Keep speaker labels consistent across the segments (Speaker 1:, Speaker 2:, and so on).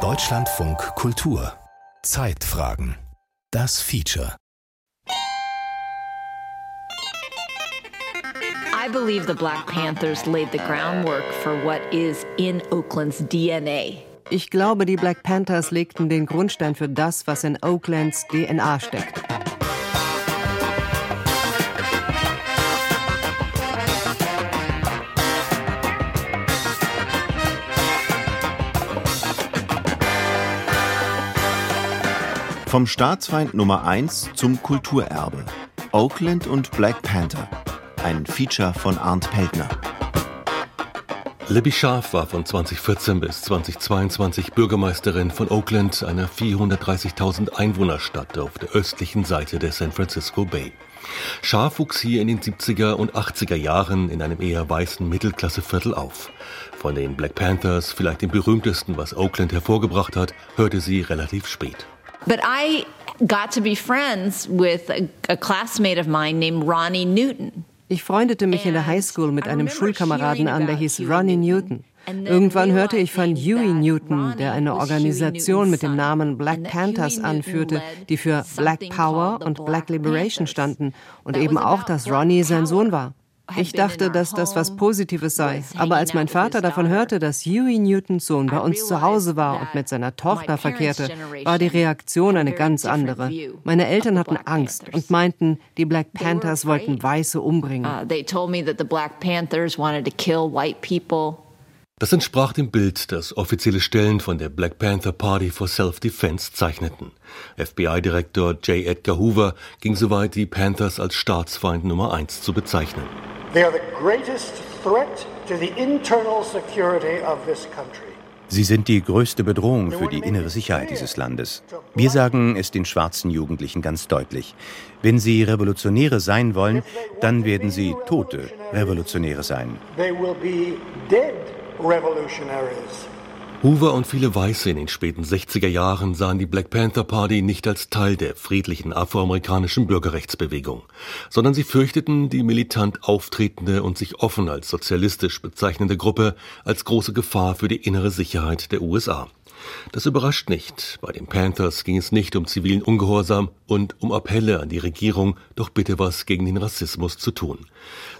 Speaker 1: Deutschlandfunk Kultur Zeitfragen Das Feature
Speaker 2: I believe the Black Panthers laid the groundwork for what is in Oakland's DNA.
Speaker 3: Ich glaube, die Black Panthers legten den Grundstein für das, was in Oaklands DNA steckt.
Speaker 4: Vom Staatsfeind Nummer 1 zum Kulturerbe. Oakland und Black Panther. Ein Feature von Arndt Peltner.
Speaker 5: Libby Scharf war von 2014 bis 2022 Bürgermeisterin von Oakland, einer 430.000 Einwohnerstadt auf der östlichen Seite der San Francisco Bay. Scharf wuchs hier in den 70er und 80er Jahren in einem eher weißen Mittelklasseviertel auf. Von den Black Panthers, vielleicht dem berühmtesten, was Oakland hervorgebracht hat, hörte sie relativ spät.
Speaker 2: But I got to be friends with a, a classmate of mine named Ronnie Newton.
Speaker 3: Ich freundete mich in der Highschool mit einem Schulkameraden an, der hieß Ronnie Newton. Irgendwann hörte ich von Huey Newton, der eine Organisation mit dem Namen Black Panthers anführte, die für Black Power und Black Liberation standen und eben auch, dass Ronnie sein Sohn war. Ich dachte, dass das was Positives sei, aber als mein Vater davon hörte, dass Huey Newtons Sohn bei uns zu Hause war und mit seiner Tochter verkehrte, war die Reaktion eine ganz andere. Meine Eltern hatten Angst und meinten, die Black Panthers wollten Weiße umbringen.
Speaker 2: Uh, they told me that the Black Panthers wanted to kill white people.
Speaker 5: Das entsprach dem Bild, das offizielle Stellen von der Black Panther Party for Self-Defense zeichneten. FBI-Direktor J. Edgar Hoover ging so weit, die Panthers als Staatsfeind Nummer eins zu bezeichnen.
Speaker 6: They are the greatest threat to the internal security of this country.
Speaker 4: Sie sind die größte Bedrohung für die innere Sicherheit dieses Landes. Wir sagen es den schwarzen Jugendlichen ganz deutlich. Wenn sie Revolutionäre sein wollen, dann werden sie tote Revolutionäre sein.
Speaker 6: They will be dead revolutionaries.
Speaker 5: Hoover und viele Weiße in den späten 60er Jahren sahen die Black Panther Party nicht als Teil der friedlichen afroamerikanischen Bürgerrechtsbewegung, sondern sie fürchteten die militant auftretende und sich offen als sozialistisch bezeichnende Gruppe als große Gefahr für die innere Sicherheit der USA. Das überrascht nicht. Bei den Panthers ging es nicht um zivilen Ungehorsam und um Appelle an die Regierung, doch bitte was gegen den Rassismus zu tun.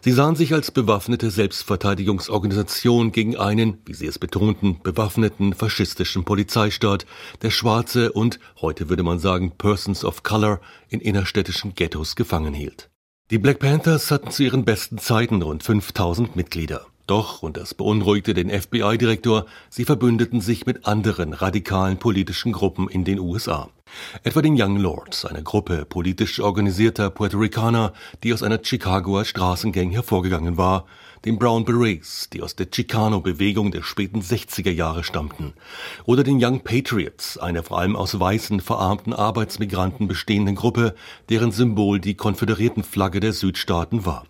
Speaker 5: Sie sahen sich als bewaffnete Selbstverteidigungsorganisation gegen einen, wie sie es betonten, bewaffneten faschistischen Polizeistaat, der Schwarze und, heute würde man sagen, Persons of Color in innerstädtischen Ghettos gefangen hielt. Die Black Panthers hatten zu ihren besten Zeiten rund 5000 Mitglieder. Doch, und das beunruhigte den FBI-Direktor, sie verbündeten sich mit anderen radikalen politischen Gruppen in den USA. Etwa den Young Lords, eine Gruppe politisch organisierter Puerto Ricaner, die aus einer Chicagoer Straßengang hervorgegangen war, den Brown Berets, die aus der Chicano-Bewegung der späten 60er Jahre stammten, oder den Young Patriots, einer vor allem aus weißen, verarmten Arbeitsmigranten bestehenden Gruppe, deren Symbol die Konföderiertenflagge der Südstaaten war.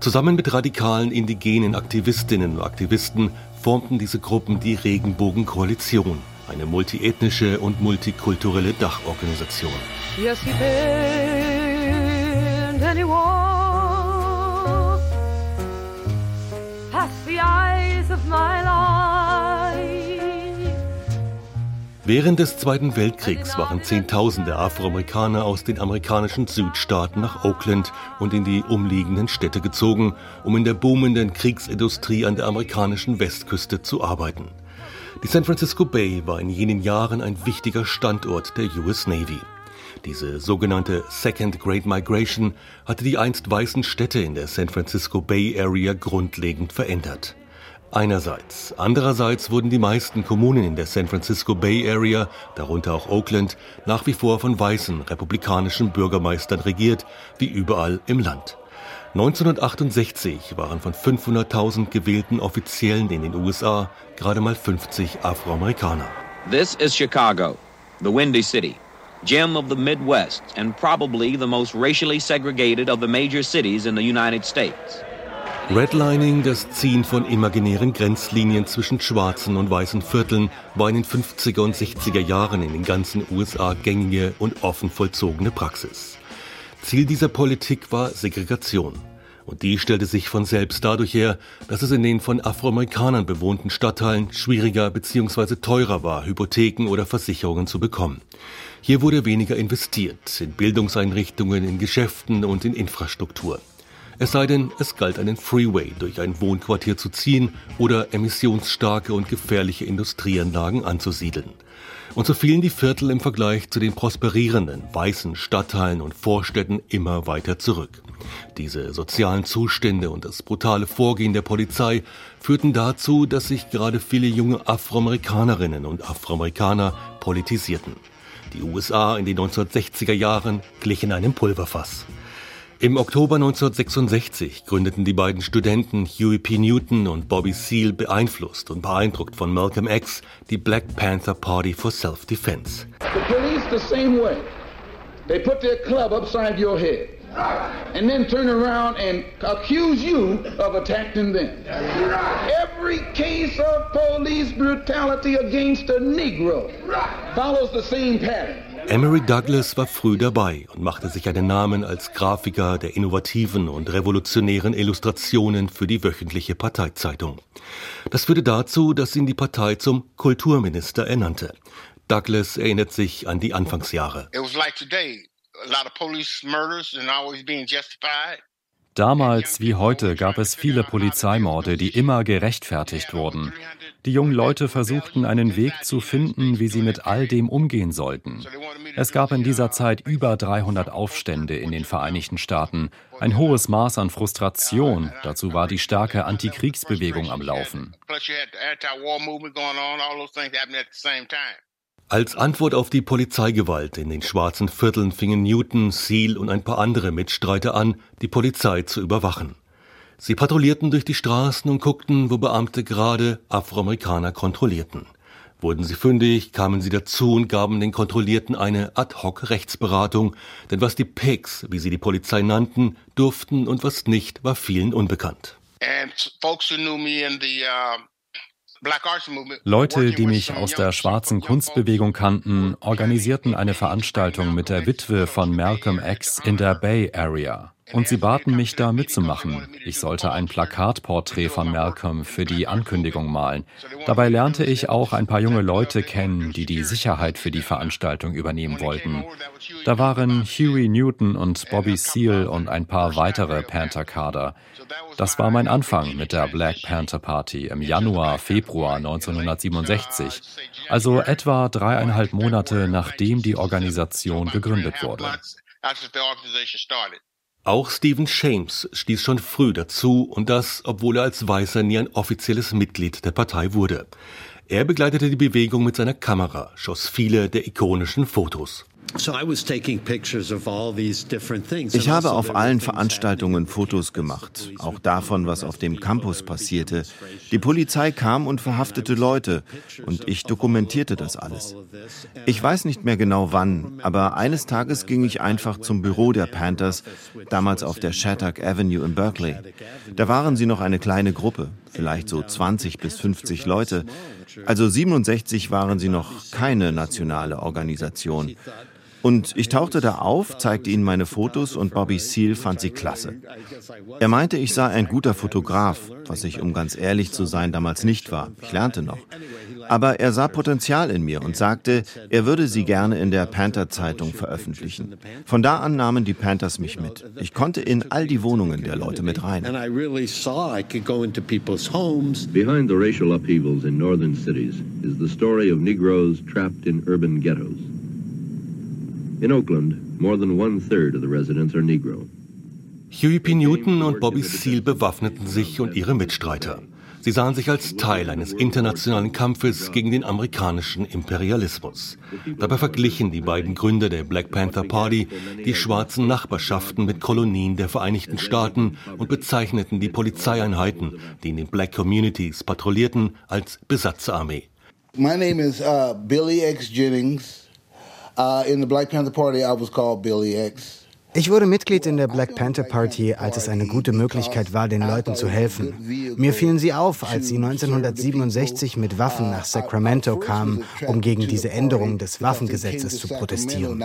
Speaker 5: Zusammen mit radikalen indigenen Aktivistinnen und Aktivisten formten diese Gruppen die Regenbogenkoalition, eine multiethnische und multikulturelle Dachorganisation.
Speaker 7: Yes, the eyes of my life.
Speaker 5: Während des Zweiten Weltkriegs waren Zehntausende Afroamerikaner aus den amerikanischen Südstaaten nach Oakland und in die umliegenden Städte gezogen, um in der boomenden Kriegsindustrie an der amerikanischen Westküste zu arbeiten. Die San Francisco Bay war in jenen Jahren ein wichtiger Standort der US Navy. Diese sogenannte Second Great Migration hatte die einst weißen Städte in der San Francisco Bay Area grundlegend verändert. Einerseits. Andererseits wurden die meisten Kommunen in der San Francisco Bay Area, darunter auch Oakland, nach wie vor von weißen republikanischen Bürgermeistern regiert, wie überall im Land. 1968 waren von 500.000 gewählten Offiziellen in den USA gerade mal 50 Afroamerikaner.
Speaker 8: This is Chicago, the Windy City, gem of the Midwest and probably the most racially segregated of the major cities in the United States.
Speaker 5: Redlining, das Ziehen von imaginären Grenzlinien zwischen schwarzen und weißen Vierteln, war in den 50er und 60er Jahren in den ganzen USA gängige und offen vollzogene Praxis. Ziel dieser Politik war Segregation. Und die stellte sich von selbst dadurch her, dass es in den von Afroamerikanern bewohnten Stadtteilen schwieriger bzw. teurer war, Hypotheken oder Versicherungen zu bekommen. Hier wurde weniger investiert, in Bildungseinrichtungen, in Geschäften und in Infrastruktur. Es sei denn, es galt einen Freeway durch ein Wohnquartier zu ziehen oder emissionsstarke und gefährliche Industrieanlagen anzusiedeln. Und so fielen die Viertel im Vergleich zu den prosperierenden weißen Stadtteilen und Vorstädten immer weiter zurück. Diese sozialen Zustände und das brutale Vorgehen der Polizei führten dazu, dass sich gerade viele junge Afroamerikanerinnen und Afroamerikaner politisierten. Die USA in den 1960er Jahren glichen einem Pulverfass. Im Oktober 1966 gründeten die beiden Studenten Huey P. Newton und Bobby Seale beeinflusst und beeindruckt von Malcolm X die Black Panther Party for Self-Defense.
Speaker 9: The police the same way. They put their club upside your head and then turn around and accuse you of attacking them. Every case of police brutality against a Negro follows the same pattern.
Speaker 5: Emery Douglas war früh dabei und machte sich einen Namen als Grafiker der innovativen und revolutionären Illustrationen für die wöchentliche Parteizeitung. Das führte dazu, dass ihn die Partei zum Kulturminister ernannte. Douglas erinnert sich an die Anfangsjahre.
Speaker 9: It was like today,
Speaker 10: Damals wie heute gab es viele Polizeimorde, die immer gerechtfertigt wurden. Die jungen Leute versuchten einen Weg zu finden, wie sie mit all dem umgehen sollten. Es gab in dieser Zeit über 300 Aufstände in den Vereinigten Staaten, ein hohes Maß an Frustration, dazu war die starke Antikriegsbewegung am Laufen.
Speaker 5: Als Antwort auf die Polizeigewalt in den schwarzen Vierteln fingen Newton, Seal und ein paar andere Mitstreiter an, die Polizei zu überwachen. Sie patrouillierten durch die Straßen und guckten, wo Beamte gerade Afroamerikaner kontrollierten. Wurden sie fündig, kamen sie dazu und gaben den Kontrollierten eine Ad-hoc-Rechtsberatung, denn was die Pigs, wie sie die Polizei nannten, durften und was nicht, war vielen unbekannt.
Speaker 9: And folks who knew me in the uh,
Speaker 10: Leute, die mich aus der schwarzen Kunstbewegung kannten, organisierten eine Veranstaltung mit der Witwe von Malcolm X in der Bay Area. Und sie baten mich da mitzumachen. Ich sollte ein Plakatporträt von Malcolm für die Ankündigung malen. Dabei lernte ich auch ein paar junge Leute kennen, die die Sicherheit für die Veranstaltung übernehmen wollten. Da waren Huey Newton und Bobby Seale und ein paar weitere Panther-Kader. Das war mein Anfang mit der Black Panther Party im Januar, Februar 1967, also etwa dreieinhalb Monate nachdem die Organisation gegründet wurde.
Speaker 5: Auch Stephen Shames stieß schon früh dazu und das, obwohl er als Weißer nie ein offizielles Mitglied der Partei wurde. Er begleitete die Bewegung mit seiner Kamera, schoss viele der ikonischen Fotos.
Speaker 11: Ich habe auf allen Veranstaltungen Fotos gemacht, auch davon, was auf dem Campus passierte. Die Polizei kam und verhaftete Leute und ich dokumentierte das alles. Ich weiß nicht mehr genau wann, aber eines Tages ging ich einfach zum Büro der Panthers, damals auf der Shattuck Avenue in Berkeley. Da waren sie noch eine kleine Gruppe, vielleicht so 20 bis 50 Leute. Also 67 waren sie noch keine nationale Organisation. Und ich tauchte da auf, zeigte ihnen meine Fotos und Bobby Seale fand sie klasse. Er meinte, ich sei ein guter Fotograf, was ich, um ganz ehrlich zu sein, damals nicht war. Ich lernte noch. Aber er sah Potenzial in mir und sagte, er würde sie gerne in der Panther-Zeitung veröffentlichen. Von da an nahmen die Panthers mich mit. Ich konnte in all die Wohnungen der Leute mit rein.
Speaker 12: Behind the racial upheavals in northern cities is the story of Negroes trapped in urban ghettos. In Oakland, more than one third of the residents are Negro.
Speaker 5: Huey P. Newton und Bobby Seale bewaffneten sich und ihre Mitstreiter. Sie sahen sich als Teil eines internationalen Kampfes gegen den amerikanischen Imperialismus. Dabei verglichen die beiden Gründer der Black Panther Party die schwarzen Nachbarschaften mit Kolonien der Vereinigten Staaten und bezeichneten die Polizeieinheiten, die in den Black Communities patrouillierten, als Besatzerarmee.
Speaker 13: My name is uh, Billy X. Jennings. Uh, in the Black Panther Party, I was called Billy X.
Speaker 14: Ich wurde Mitglied in der Black Panther Party, als es eine gute Möglichkeit war, den Leuten zu helfen. Mir fielen sie auf, als sie 1967 mit Waffen nach Sacramento kamen, um gegen diese Änderung des Waffengesetzes zu protestieren.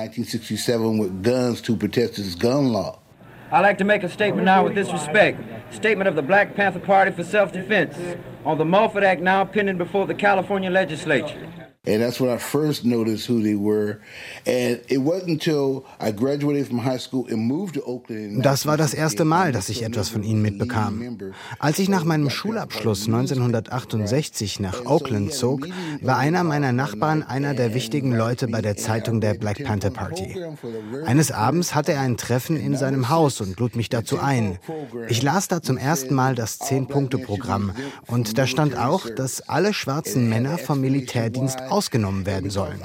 Speaker 15: I'd like to make a statement now with this respect. Statement of the Black Panther Party for self-defense on the Mulford Act now pending before the California legislature.
Speaker 13: And that's when I first noticed who they were. And it wasn't until I graduated from high school and moved to Oakland.
Speaker 14: Das war das erste Mal, dass ich etwas von ihnen mitbekam. Als ich nach meinem Schulabschluss 1968 nach Oakland zog, war einer meiner Nachbarn einer der wichtigen Leute bei der Zeitung der Black Panther Party. Eines Abends hatte er ein Treffen in seinem Haus und lud mich dazu ein. Ich las da zum ersten Mal das Zehn-Punkte-Programm und da stand auch, dass alle schwarzen Männer vom Militärdienst ausgenommen werden sollen.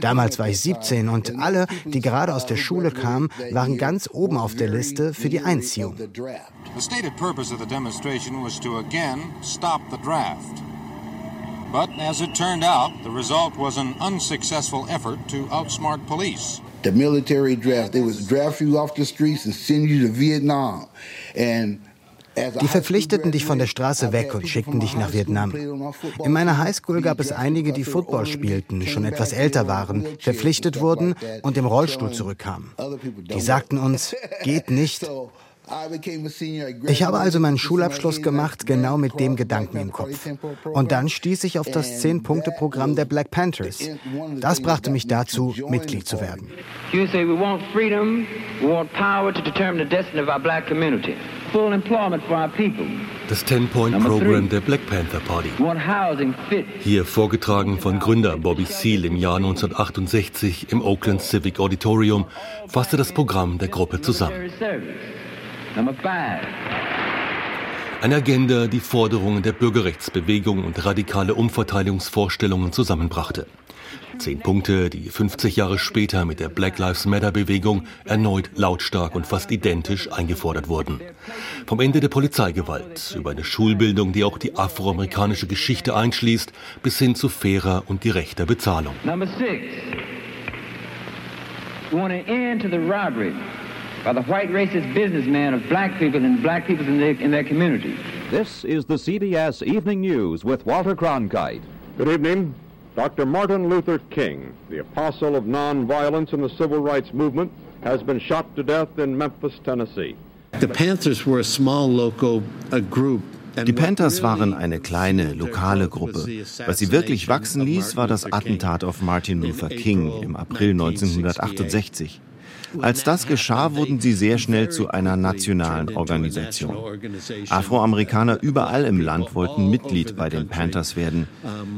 Speaker 14: Damals war ich 17 und alle, die gerade aus der Schule kamen, waren ganz oben auf der Liste für die Einziehung.
Speaker 16: The stated purpose of the demonstration was to again stop the draft. But as it turned out, the result was an unsuccessful effort to outsmart police.
Speaker 13: The military draft, they would draft you off the streets and send you to Vietnam. And
Speaker 14: die verpflichteten dich von der Straße weg und schickten dich nach Vietnam. In meiner Highschool gab es einige, die Football spielten, schon etwas älter waren, verpflichtet wurden und im Rollstuhl zurückkamen. Die sagten uns, geht nicht. Ich habe also meinen Schulabschluss gemacht, genau mit dem Gedanken im Kopf. Und dann stieß ich auf das Zehn-Punkte-Programm der Black Panthers. Das brachte mich dazu, Mitglied zu werden.
Speaker 5: Das Ten-Point-Programm der Black Panther Party. Hier vorgetragen von Gründer Bobby Seale im Jahr 1968 im Oakland Civic Auditorium, fasste das Programm der Gruppe zusammen. Eine Agenda, die Forderungen der Bürgerrechtsbewegung und radikale Umverteilungsvorstellungen zusammenbrachte. Zehn Punkte, die 50 Jahre später mit der Black Lives Matter Bewegung erneut lautstark und fast identisch eingefordert wurden. Vom Ende der Polizeigewalt über eine Schulbildung, die auch die afroamerikanische Geschichte einschließt, bis hin zu fairer und gerechter Bezahlung.
Speaker 15: Number six. We want an end to the robbery by the white racist businessmen of black people and black people in their, in their community.
Speaker 17: This is the CBS Evening News with Walter Cronkite.
Speaker 18: Good evening. Dr. Martin Luther King, the apostle of nonviolence in the civil rights movement, has been shot to death in Memphis, Tennessee.
Speaker 19: The Panthers were a small local a group
Speaker 11: Die Panthers waren eine kleine, lokale Gruppe. Was sie wirklich wachsen ließ, war das Attentat auf Martin Luther King im April 1968. Als das geschah, wurden sie sehr schnell zu einer nationalen Organisation. Afroamerikaner überall im Land wollten Mitglied bei den Panthers werden.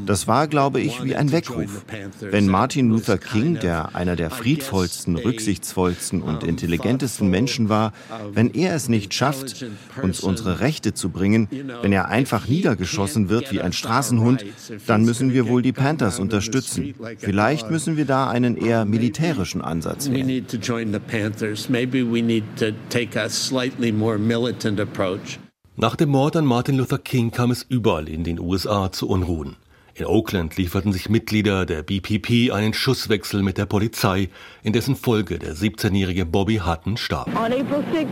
Speaker 11: Das war, glaube ich, wie ein Weckruf. Wenn Martin Luther King, der einer der friedvollsten, rücksichtsvollsten und intelligentesten Menschen war, wenn er es nicht schafft, uns unsere Rechte zu bringen, wenn er einfach niedergeschossen wird wie ein Straßenhund, dann müssen wir wohl die Panthers unterstützen. Vielleicht müssen wir da einen eher militärischen Ansatz wählen
Speaker 19: join the Panthers. Maybe we need to take a slightly more militant approach.
Speaker 5: Nach dem Mord an Martin Luther King kam es überall in den USA zu Unruhen. In Oakland lieferten sich Mitglieder der BPP einen Schusswechsel mit der Polizei, in dessen Folge der 17-jährige Bobby Hutton starb.
Speaker 20: On April 6th,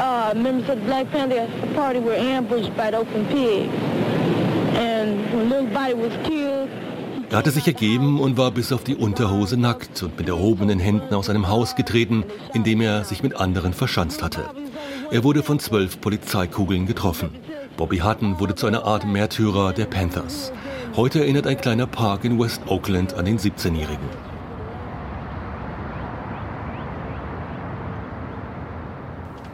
Speaker 20: uh, members of the Black Panther Party were ambushed by the Oakland Pigs. And when little body was killed,
Speaker 5: er hatte sich ergeben und war bis auf die Unterhose nackt und mit erhobenen Händen aus einem Haus getreten, in dem er sich mit anderen verschanzt hatte. Er wurde von zwölf Polizeikugeln getroffen. Bobby Hutton wurde zu einer Art Märtyrer der Panthers. Heute erinnert ein kleiner Park in West Oakland an den 17-Jährigen.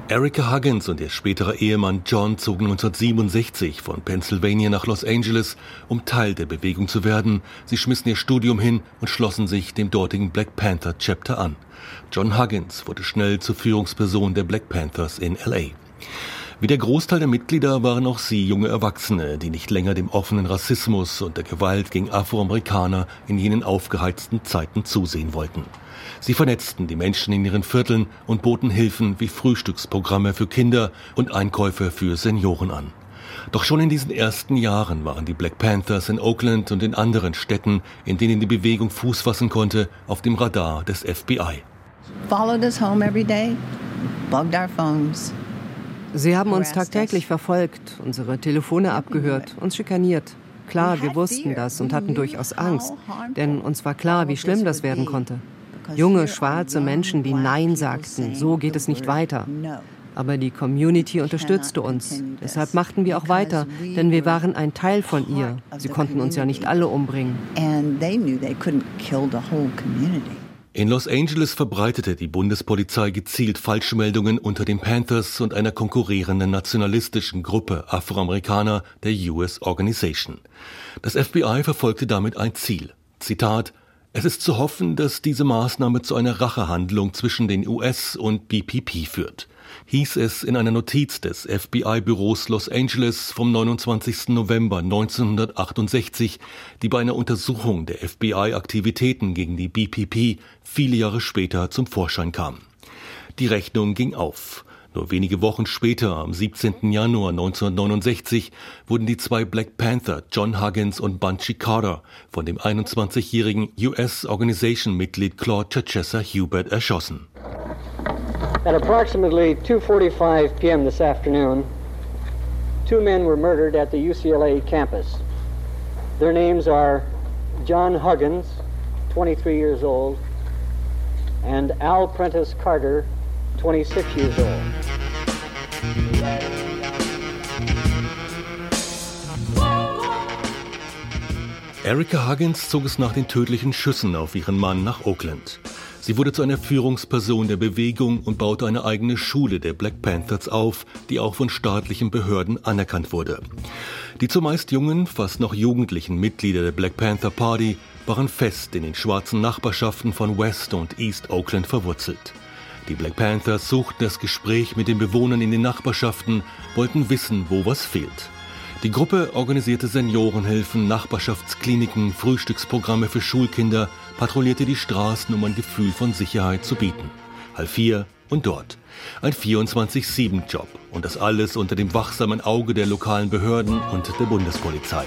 Speaker 5: Erica Huggins und ihr späterer Ehemann John zogen 1967 von Pennsylvania nach Los Angeles, um Teil der Bewegung zu werden. Sie schmissen ihr Studium hin und schlossen sich dem dortigen Black Panther Chapter an. John Huggins wurde schnell zur Führungsperson der Black Panthers in LA. Wie der Großteil der Mitglieder waren auch sie junge Erwachsene, die nicht länger dem offenen Rassismus und der Gewalt gegen Afroamerikaner in jenen aufgeheizten Zeiten zusehen wollten. Sie vernetzten die Menschen in ihren Vierteln und boten Hilfen wie Frühstücksprogramme für Kinder und Einkäufe für Senioren an. Doch schon in diesen ersten Jahren waren die Black Panthers in Oakland und in anderen Städten, in denen die Bewegung Fuß fassen konnte, auf dem Radar des FBI.
Speaker 3: Sie haben uns tagtäglich verfolgt, unsere Telefone abgehört, uns schikaniert. Klar, wir wussten das und hatten durchaus Angst, denn uns war klar, wie schlimm das werden konnte. Junge, schwarze Menschen, die Nein sagten, so geht es nicht weiter. Aber die Community unterstützte uns. Deshalb machten wir auch weiter, denn wir waren ein Teil von ihr. Sie konnten uns ja nicht alle umbringen.
Speaker 5: In Los Angeles verbreitete die Bundespolizei gezielt Falschmeldungen unter den Panthers und einer konkurrierenden nationalistischen Gruppe Afroamerikaner, der US Organization. Das FBI verfolgte damit ein Ziel. Zitat es ist zu hoffen, dass diese Maßnahme zu einer Rachehandlung zwischen den US und BPP führt hieß es in einer Notiz des FBI-Büros Los Angeles vom 29. November 1968, die bei einer Untersuchung der FBI-Aktivitäten gegen die BPP viele Jahre später zum Vorschein kam. Die Rechnung ging auf. Nur wenige Wochen später, am 17. Januar 1969, wurden die zwei Black Panther, John Huggins und Bunchy Carter, von dem 21-jährigen US-Organization-Mitglied Claude Chichester Hubert erschossen.
Speaker 21: At approximately 2:45 p.m. this afternoon, two men were murdered at the UCLA campus. Their names are John Huggins, 23 years old, and Al Prentice Carter, 26 years old.
Speaker 5: Erica Huggins zog es nach den tödlichen Schüssen auf ihren Mann nach Oakland. Sie wurde zu einer Führungsperson der Bewegung und baute eine eigene Schule der Black Panthers auf, die auch von staatlichen Behörden anerkannt wurde. Die zumeist jungen, fast noch jugendlichen Mitglieder der Black Panther Party waren fest in den schwarzen Nachbarschaften von West und East Oakland verwurzelt. Die Black Panthers suchten das Gespräch mit den Bewohnern in den Nachbarschaften, wollten wissen, wo was fehlt. Die Gruppe organisierte Seniorenhilfen, Nachbarschaftskliniken, Frühstücksprogramme für Schulkinder, patrouillierte die Straßen, um ein Gefühl von Sicherheit zu bieten. Halb hier und dort. Ein 24-7-Job und das alles unter dem wachsamen Auge der lokalen Behörden und der Bundespolizei.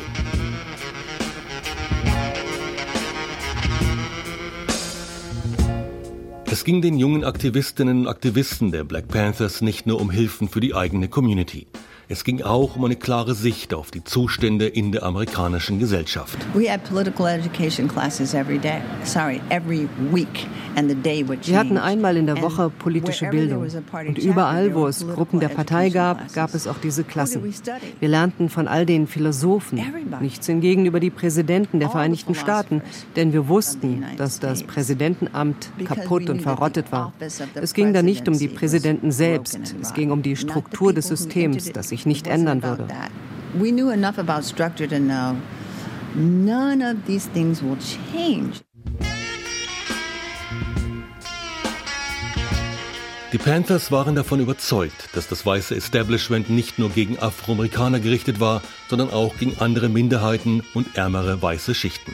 Speaker 5: Es ging den jungen Aktivistinnen und Aktivisten der Black Panthers nicht nur um Hilfen für die eigene Community. Es ging auch um eine klare Sicht auf die Zustände in der amerikanischen Gesellschaft. Wir
Speaker 3: hatten einmal in der Woche politische Bildung. Und überall, wo es Gruppen der Partei gab, gab es auch diese Klassen. Wir lernten von all den Philosophen. Nichts hingegen über die Präsidenten der Vereinigten Staaten, denn wir wussten, dass das Präsidentenamt kaputt und verrottet war. Es ging da nicht um die Präsidenten selbst, es ging um die Struktur des Systems, das sich sich nicht ändern würde. We knew enough about structure to know none of these things will change.
Speaker 5: Die Panthers waren davon überzeugt, dass das weiße Establishment nicht nur gegen Afroamerikaner gerichtet war, sondern auch gegen andere Minderheiten und ärmere weiße Schichten.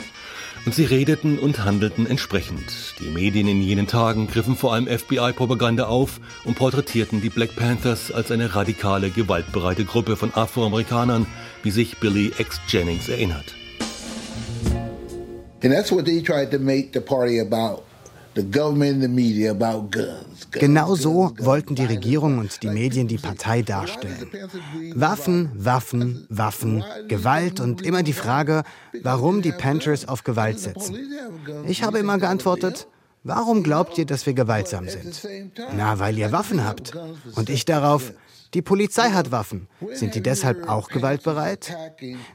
Speaker 5: Und sie redeten und handelten entsprechend. Die Medien in jenen Tagen griffen vor allem FBI-Propaganda auf und porträtierten die Black Panthers als eine radikale, gewaltbereite Gruppe von Afroamerikanern, wie sich Billy X. Jennings erinnert.
Speaker 13: And that's what they tried to make the party about.
Speaker 14: Genau so wollten die Regierung und die Medien die Partei darstellen. Waffen, Waffen, Waffen, Gewalt und immer die Frage, warum die Panthers auf Gewalt setzen. Ich habe immer geantwortet, warum glaubt ihr, dass wir gewaltsam sind? Na, weil ihr Waffen habt. Und ich darauf, die Polizei hat Waffen. Sind die deshalb auch gewaltbereit?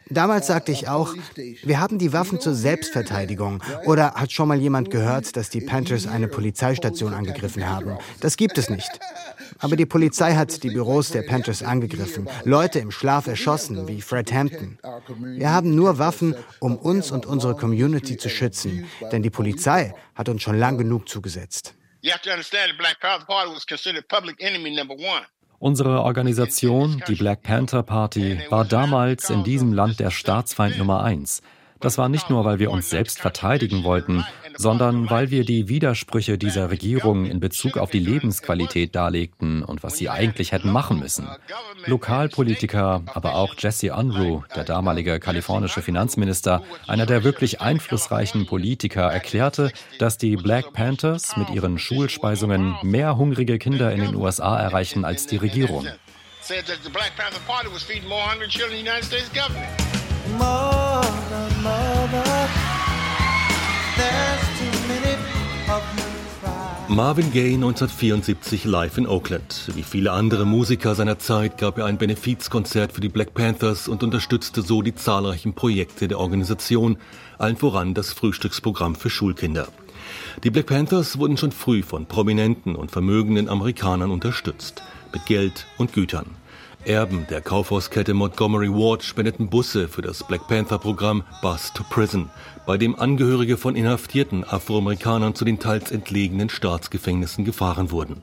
Speaker 14: Damals sagte ich auch, wir haben die Waffen zur Selbstverteidigung. Oder hat schon mal jemand gehört, dass die Panthers eine Polizeistation angegriffen haben? Das gibt es nicht. Aber die Polizei hat die Büros der Panthers angegriffen, Leute im Schlaf erschossen, wie Fred Hampton. Wir haben nur Waffen, um uns und unsere Community zu schützen, denn die Polizei hat uns schon lang genug zugesetzt. You have to understand the Black Panther Party was considered public enemy
Speaker 10: number one. Unsere Organisation, die Black Panther Party, war damals in diesem Land der Staatsfeind Nummer eins. Das war nicht nur, weil wir uns selbst verteidigen wollten, sondern weil wir die Widersprüche dieser Regierung in Bezug auf die Lebensqualität darlegten und was sie eigentlich hätten machen müssen. Lokalpolitiker, aber auch Jesse Unruh, der damalige kalifornische Finanzminister, einer der wirklich einflussreichen Politiker, erklärte, dass die Black Panthers mit ihren Schulspeisungen mehr hungrige Kinder in den USA erreichen als die Regierung. Said that the Black Panther Party was feeding more hungry children in the United States government.
Speaker 5: Marvin Gaye 1974 live in Oakland. Wie viele andere Musiker seiner Zeit gab er ein Benefizkonzert für die Black Panthers und unterstützte so die zahlreichen Projekte der Organisation, allen voran das Frühstücksprogramm für Schulkinder. Die Black Panthers wurden schon früh von prominenten und vermögenden Amerikanern unterstützt, mit Geld und Gütern. Erben der Kaufhauskette Montgomery Ward spendeten Busse für das Black Panther Programm Bus to Prison, bei dem Angehörige von inhaftierten Afroamerikanern zu den teils entlegenen Staatsgefängnissen gefahren wurden.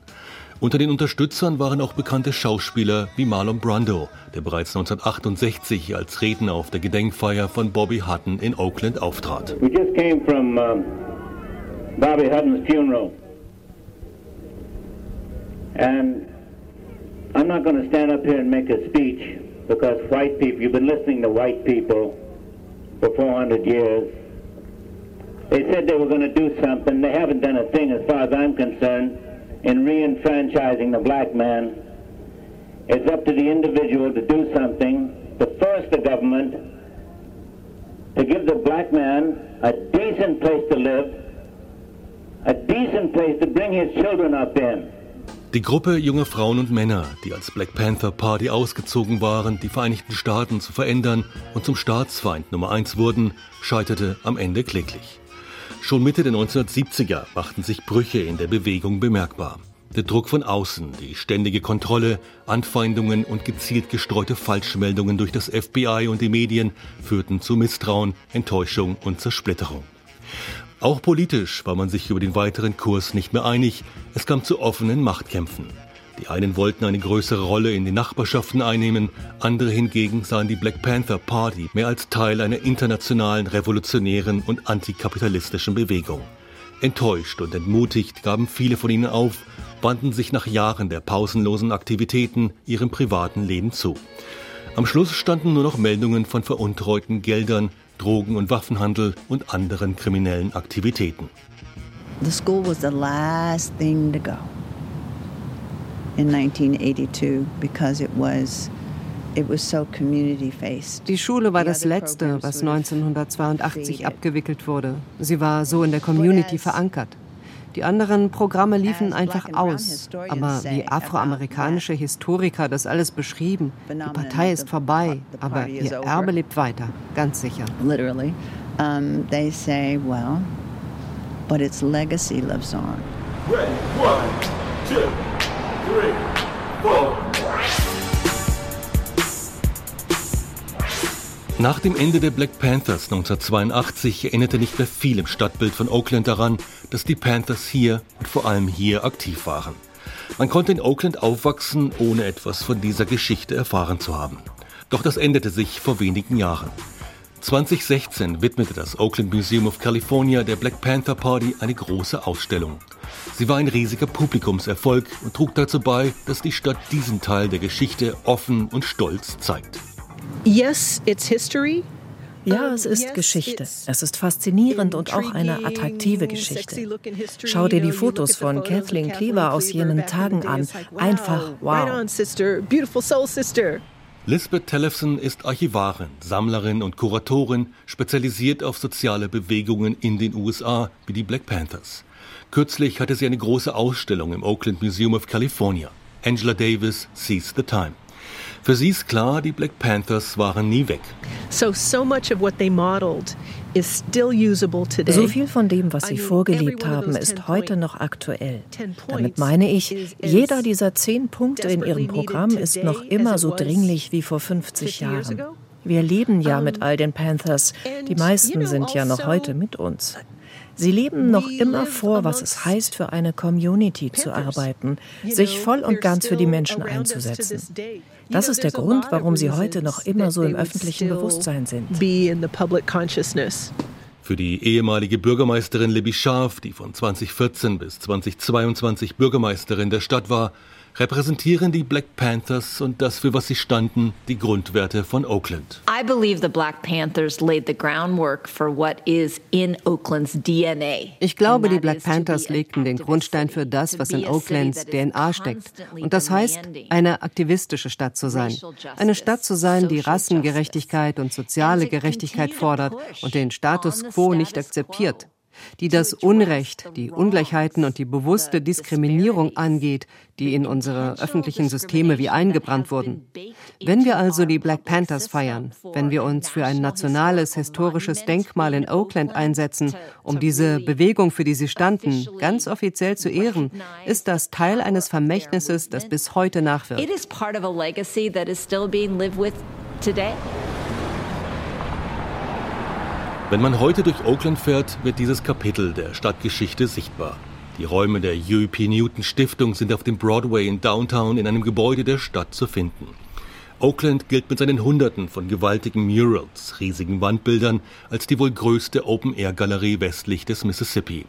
Speaker 5: Unter den Unterstützern waren auch bekannte Schauspieler wie Marlon Brando, der bereits 1968 als Redner auf der Gedenkfeier von Bobby Hutton in Oakland auftrat.
Speaker 22: We just came from um, Bobby Hutton's funeral. And I'm not going to stand up here and make a speech because white people, you've been listening to white people for 400 years. They said they were going to do something. They haven't done a thing, as far as I'm concerned, in re-enfranchising the black man. It's up to the individual to do something, to force the government to give the black man a decent place to live, a decent place to bring his children up in.
Speaker 5: Die Gruppe junger Frauen und Männer, die als Black Panther Party ausgezogen waren, die Vereinigten Staaten zu verändern und zum Staatsfeind Nummer eins wurden, scheiterte am Ende kläglich. Schon Mitte der 1970er machten sich Brüche in der Bewegung bemerkbar. Der Druck von außen, die ständige Kontrolle, Anfeindungen und gezielt gestreute Falschmeldungen durch das FBI und die Medien führten zu Misstrauen, Enttäuschung und Zersplitterung. Auch politisch war man sich über den weiteren Kurs nicht mehr einig. Es kam zu offenen Machtkämpfen. Die einen wollten eine größere Rolle in den Nachbarschaften einnehmen, andere hingegen sahen die Black Panther Party mehr als Teil einer internationalen revolutionären und antikapitalistischen Bewegung. Enttäuscht und entmutigt gaben viele von ihnen auf, wandten sich nach Jahren der pausenlosen Aktivitäten ihrem privaten Leben zu. Am Schluss standen nur noch Meldungen von veruntreuten Geldern, Drogen- und Waffenhandel und anderen kriminellen Aktivitäten.
Speaker 23: The school was the last thing to go in 1982 because it was
Speaker 3: die Schule war das Letzte, was 1982 abgewickelt wurde. Sie war so in der Community verankert. Die anderen Programme liefen einfach aus. Aber wie afroamerikanische Historiker das alles beschrieben, die Partei ist vorbei, aber ihr Erbe lebt weiter, ganz sicher.
Speaker 23: Literally. Um, they say, well, but its legacy lives on.
Speaker 24: One, two, three, four.
Speaker 5: Nach dem Ende der Black Panthers 1982 erinnerte nicht mehr viel im Stadtbild von Oakland daran, dass die Panthers hier und vor allem hier aktiv waren. Man konnte in Oakland aufwachsen, ohne etwas von dieser Geschichte erfahren zu haben. Doch das änderte sich vor wenigen Jahren. 2016 widmete das Oakland Museum of California der Black Panther Party eine große Ausstellung. Sie war ein riesiger Publikumserfolg und trug dazu bei, dass die Stadt diesen Teil der Geschichte offen und stolz zeigt.
Speaker 25: Yes, it's history.
Speaker 26: Ja, es ist Geschichte. Es ist faszinierend und auch eine attraktive Geschichte. Schau dir die Fotos von Kathleen Cleaver aus jenen Tagen an. Einfach wow.
Speaker 5: Lisbeth Tellefson ist Archivarin, Sammlerin und Kuratorin, spezialisiert auf soziale Bewegungen in den USA, wie die Black Panthers. Kürzlich hatte sie eine große Ausstellung im Oakland Museum of California. Angela Davis sees the time. Für sie ist klar, die Black Panthers waren nie weg.
Speaker 25: So, so much of what they modeled is still usable today.
Speaker 26: So viel von dem, was sie vorgelebt haben, ist heute noch aktuell. Damit meine ich, jeder dieser zehn Punkte in ihrem Programm ist noch immer so dringlich wie vor 50 Jahren. Wir leben ja mit all den Panthers. Die meisten sind ja noch heute mit uns. Sie leben noch immer vor, was es heißt, für eine Community zu arbeiten, sich voll und ganz für die Menschen einzusetzen. Das ist der Grund, warum sie heute noch immer so im öffentlichen Bewusstsein sind.
Speaker 5: Für die ehemalige Bürgermeisterin Libby Scharf, die von 2014 bis 2022 Bürgermeisterin der Stadt war, repräsentieren die Black Panthers und das, für was sie standen, die Grundwerte von Oakland.
Speaker 2: I believe the Black Panthers laid the groundwork for what is in Oakland's DNA.
Speaker 3: Ich glaube, die Black Panthers legten den Grundstein für das, was in Oaklands DNA steckt. Und das heißt, eine aktivistische Stadt zu sein. Eine Stadt zu sein, die Rassengerechtigkeit und soziale Gerechtigkeit fordert und den Status quo nicht akzeptiert. Die das Unrecht, die Ungleichheiten und die bewusste Diskriminierung angeht, die in unsere öffentlichen Systeme wie eingebrannt wurden. Wenn wir also die Black Panthers feiern, wenn wir uns für ein nationales historisches Denkmal in Oakland einsetzen, um diese Bewegung, für die sie standen, ganz offiziell zu ehren, ist das Teil eines Vermächtnisses, das bis heute nachwirkt.
Speaker 5: Wenn man heute durch Oakland fährt, wird dieses Kapitel der Stadtgeschichte sichtbar. Die Räume der UP Newton Stiftung sind auf dem Broadway in Downtown in einem Gebäude der Stadt zu finden. Oakland gilt mit seinen Hunderten von gewaltigen Murals, riesigen Wandbildern, als die wohl größte Open-Air-Galerie westlich des Mississippi.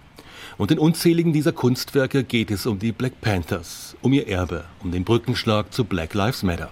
Speaker 5: Und in unzähligen dieser Kunstwerke geht es um die Black Panthers, um ihr Erbe, um den Brückenschlag zu Black Lives Matter.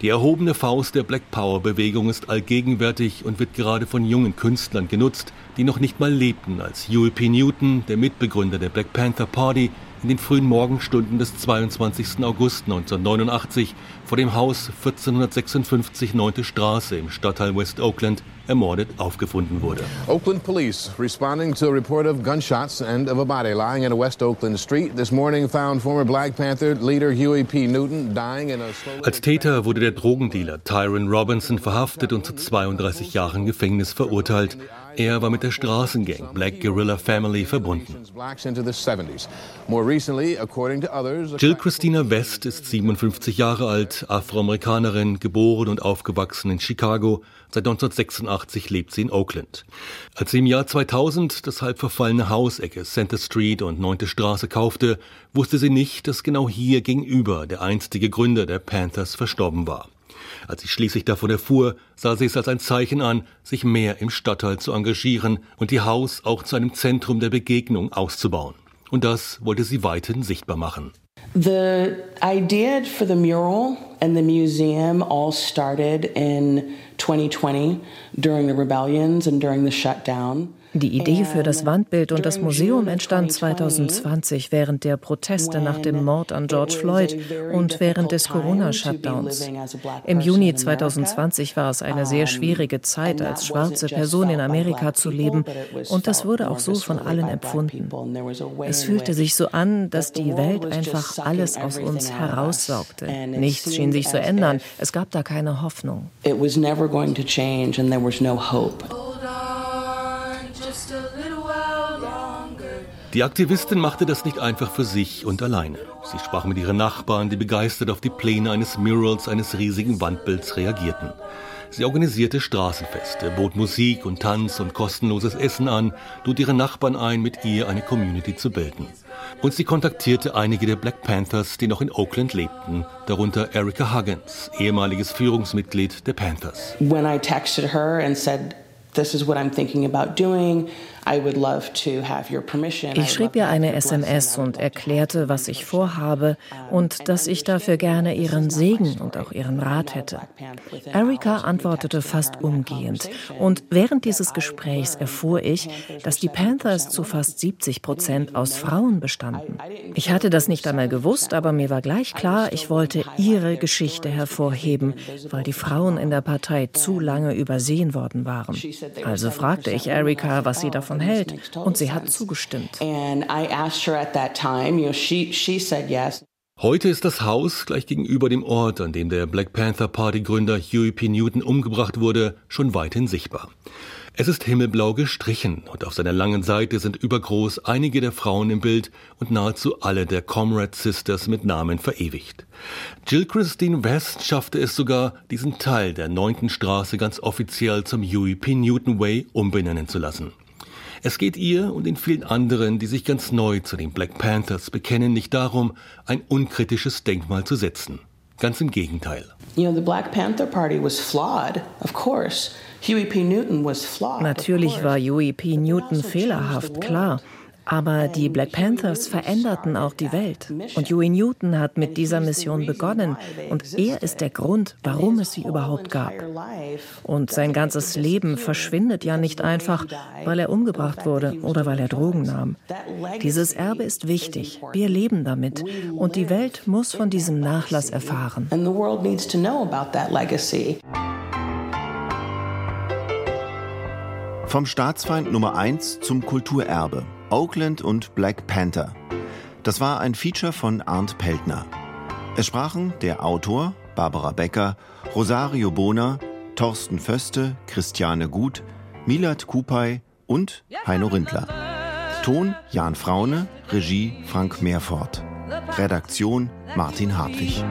Speaker 5: Die erhobene Faust der Black Power Bewegung ist allgegenwärtig und wird gerade von jungen Künstlern genutzt, die noch nicht mal lebten, als Huey P. Newton, der Mitbegründer der Black Panther Party, in den frühen Morgenstunden des 22. August 1989 vor dem Haus 1456 9. Straße im Stadtteil West Oakland ermordet aufgefunden wurde.
Speaker 27: Oakland Police responding to a report of gunshots and of a body lying in a West Oakland street this morning found former Black Panther leader Huey P. Newton dying in a
Speaker 5: Als Täter wurde der Drogendealer Tyron Robinson verhaftet und zu 32 Jahren Gefängnis verurteilt. Er war mit der Straßengang Black Guerrilla Family verbunden. Jill Christina West ist 57 Jahre alt, Afroamerikanerin, geboren und aufgewachsen in Chicago. Seit 1986 lebt sie in Oakland. Als sie im Jahr 2000 das halb verfallene Hausecke Center Street und 9. Straße kaufte, wusste sie nicht, dass genau hier gegenüber der einstige Gründer der Panthers verstorben war. Als sie schließlich davon erfuhr, sah sie es als ein Zeichen an, sich mehr im Stadtteil zu engagieren und ihr Haus auch zu einem Zentrum der Begegnung auszubauen. Und das wollte sie weiterhin sichtbar machen.
Speaker 28: The idea for the mural and the museum all started in 2020 during the rebellions and during the shutdown.
Speaker 26: Die Idee für das Wandbild und das Museum entstand 2020 während der Proteste nach dem Mord an George Floyd und während des Corona-Shutdowns. Im Juni 2020 war es eine sehr schwierige Zeit, als schwarze Person in Amerika zu leben und das wurde auch so von allen empfunden. Es fühlte sich so an, dass die Welt einfach alles aus uns heraussaugte. Nichts schien sich zu ändern. Es gab da keine Hoffnung.
Speaker 28: It was never going to change and there was no hope.
Speaker 5: Die Aktivistin machte das nicht einfach für sich und alleine. Sie sprach mit ihren Nachbarn, die begeistert auf die Pläne eines Murals, eines riesigen Wandbilds reagierten. Sie organisierte Straßenfeste, bot Musik und Tanz und kostenloses Essen an, lud ihre Nachbarn ein, mit ihr eine Community zu bilden. Und sie kontaktierte einige der Black Panthers, die noch in Oakland lebten, darunter Erica Huggins, ehemaliges Führungsmitglied der Panthers.
Speaker 28: When I texted her and said, this is what I'm thinking about doing,
Speaker 26: ich schrieb ihr eine SMS und erklärte, was ich vorhabe und dass ich dafür gerne ihren Segen und auch ihren Rat hätte. Erika antwortete fast umgehend. und während dieses Gesprächs erfuhr ich, dass die Panthers zu fast 70 Prozent aus Frauen bestanden. Ich hatte das nicht einmal gewusst, aber mir war gleich klar, ich wollte ihre Geschichte hervorheben, weil die Frauen in der Partei zu lange übersehen worden waren. Also fragte ich Erika, was sie davon davon hält. Und sie hat zugestimmt.
Speaker 5: Heute ist das Haus gleich gegenüber dem Ort, an dem der Black Panther Party Gründer Huey P. Newton umgebracht wurde, schon weithin sichtbar. Es ist himmelblau gestrichen und auf seiner langen Seite sind übergroß einige der Frauen im Bild und nahezu alle der Comrade Sisters mit Namen verewigt. Jill Christine West schaffte es sogar, diesen Teil der neunten Straße ganz offiziell zum Huey P. Newton Way umbenennen zu lassen. Es geht ihr und den vielen anderen, die sich ganz neu zu den Black Panthers bekennen, nicht darum, ein unkritisches Denkmal zu setzen. Ganz im Gegenteil.
Speaker 28: You know, the Black Panther Party was flawed, of course. Huey P. Newton was flawed.
Speaker 26: Natürlich war Huey P. Newton fehlerhaft, klar. Aber die Black Panthers veränderten auch die Welt. Und Huey Newton hat mit dieser Mission begonnen. Und er ist der Grund, warum es sie überhaupt gab. Und sein ganzes Leben verschwindet ja nicht einfach, weil er umgebracht wurde oder weil er Drogen nahm. Dieses Erbe ist wichtig. Wir leben damit. Und die Welt muss von diesem Nachlass erfahren. And the world needs to know about that legacy.
Speaker 11: Vom Staatsfeind Nummer 1 zum Kulturerbe. Oakland und Black Panther. Das war ein Feature von Arndt Peltner. Es sprachen der Autor Barbara Becker, Rosario Bona, Thorsten Föste, Christiane Gut, Milat Kupay und Heino Rindler. Ton Jan Fraune, Regie Frank Meerfort. Redaktion Martin Hartwig.